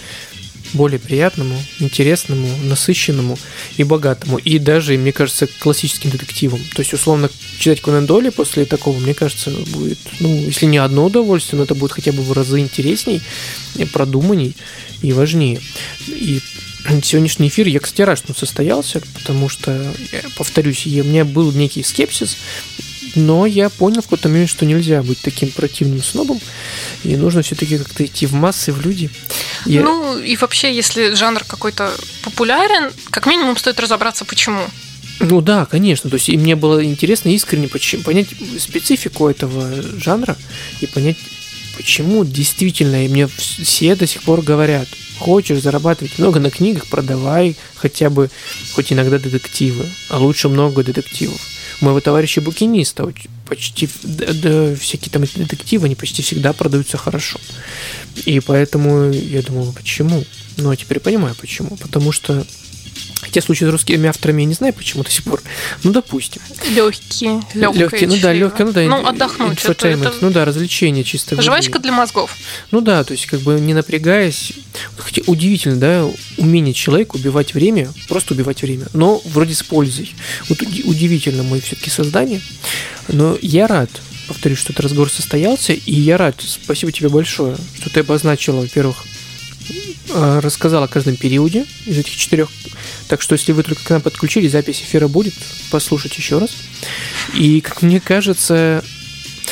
более приятному, интересному, насыщенному и богатому. И даже, мне кажется, классическим детективом. То есть, условно, читать Конан Дойли после такого, мне кажется, будет, ну, если не одно удовольствие, но это будет хотя бы в разы интересней, продуманней и важнее. И сегодняшний эфир, я, кстати, рад, что он состоялся, потому что, повторюсь, у меня был некий скепсис, но я понял в какой-то момент, что нельзя быть таким противным снобом, и нужно все-таки как-то идти в массы, в люди. Я... Ну, и вообще, если жанр какой-то популярен, как минимум стоит разобраться, почему. Ну да, конечно. То есть и мне было интересно искренне понять специфику этого жанра и понять, почему действительно, и мне все до сих пор говорят, хочешь зарабатывать много на книгах, продавай хотя бы, хоть иногда детективы, а лучше много детективов. У моего товарища букиниста почти да, да, всякие там детективы, они почти всегда продаются хорошо. И поэтому я думал, почему? Ну, а теперь понимаю, почему. Потому что Хотя случаи с русскими авторами я не знаю почему до сих пор. Ну, допустим. Легкие. Легкие, ну да, легкие, ну да. Ну, отдохнуть. Это, это... Ну да, развлечение чисто. Жвачка для мозгов. Ну да, то есть как бы не напрягаясь. Хотя удивительно, да, умение человека убивать время, просто убивать время, но вроде с пользой. Вот удивительно мое все-таки создание. Но я рад, повторюсь, что этот разговор состоялся, и я рад, спасибо тебе большое, что ты обозначила, во-первых, рассказал о каждом периоде из этих четырех так что, если вы только к нам подключились, запись эфира будет, послушать еще раз. И, как мне кажется,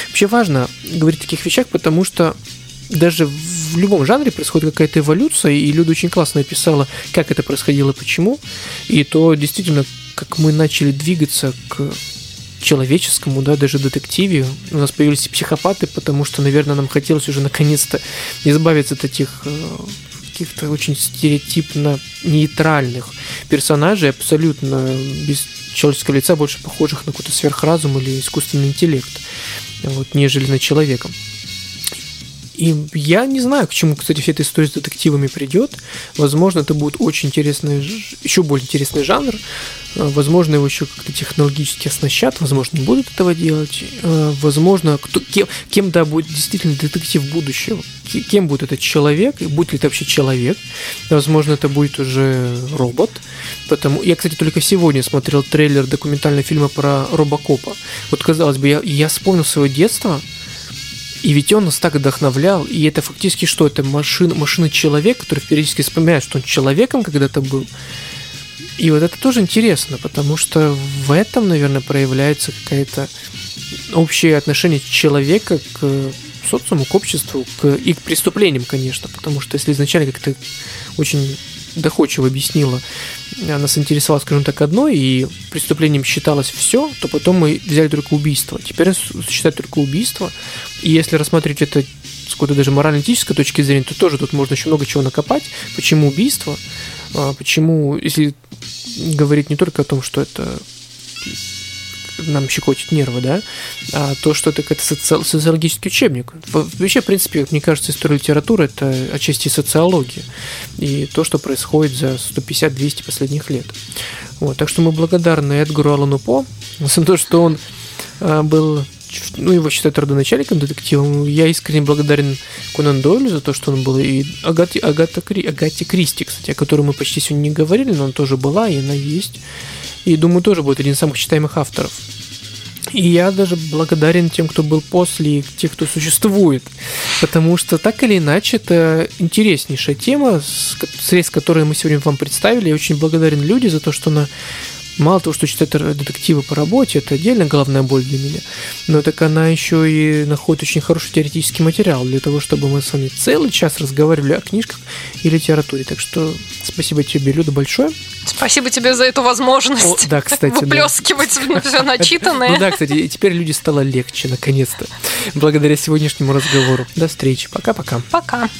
Вообще важно говорить о таких вещах, потому что даже в любом жанре происходит какая-то эволюция, и Люда очень классно описала, как это происходило, почему. И то действительно, как мы начали двигаться к человеческому, да, даже детективе. У нас появились психопаты, потому что, наверное, нам хотелось уже наконец-то избавиться от этих э, каких-то очень стереотипно нейтральных персонажей, абсолютно без человеческого лица, больше похожих на какой-то сверхразум или искусственный интеллект, вот, нежели на человека. И я не знаю, к чему, кстати, вся эта история с детективами придет. Возможно, это будет очень интересный, еще более интересный жанр. Э, возможно, его еще как-то технологически оснащат, возможно, не будут этого делать. Э, возможно, кто, кем, кем да будет действительно детектив будущего. Кем будет этот человек, и будет ли это вообще человек. Возможно, это будет уже робот. Потому... Я, кстати, только сегодня смотрел трейлер документального фильма про робокопа. Вот, казалось бы, я, я вспомнил свое детство, и ведь он нас так вдохновлял, и это фактически что? Это машина, машина человек, который периодически вспоминает, что он человеком когда-то был. И вот это тоже интересно, потому что в этом, наверное, проявляется какая-то общее отношение человека к социуму, к обществу, к, и к преступлениям, конечно, потому что если изначально как-то очень доходчиво объяснила, нас интересовало, скажем так, одно, и преступлением считалось все, то потом мы взяли только убийство. Теперь считать только убийство, и если рассматривать это с какой-то даже морально-этической точки зрения, то тоже тут можно еще много чего накопать. Почему убийство? А, почему, если говорить не только о том, что это нам щекотит нервы, да, а то, что это какой-то соци... социологический учебник. Вообще, в принципе, мне кажется, история литературы – это отчасти социология и то, что происходит за 150-200 последних лет. Вот, так что мы благодарны Эдгару Алану По за то, что он а, был ну, его считают родоначальником детективом. Я искренне благодарен Конан Дойлю за то, что он был, и Агате, Агата, Агате Кристи, кстати, о которой мы почти сегодня не говорили, но она тоже была, и она есть. И думаю, тоже будет один из самых читаемых авторов. И я даже благодарен тем, кто был после, и тех, кто существует. Потому что так или иначе, это интереснейшая тема, средств, которые мы сегодня вам представили. Я очень благодарен люди за то, что она Мало того, что читать детективы по работе, это отдельно главная боль для меня, но так она еще и находит очень хороший теоретический материал для того, чтобы мы с вами целый час разговаривали о книжках и литературе. Так что спасибо тебе, Люда, большое. Спасибо тебе за эту возможность. О, да, кстати. Выплескивать да. все начитанное. Ну да, кстати, теперь люди стало легче, наконец-то, благодаря сегодняшнему разговору. До встречи. Пока-пока. Пока. -пока. Пока.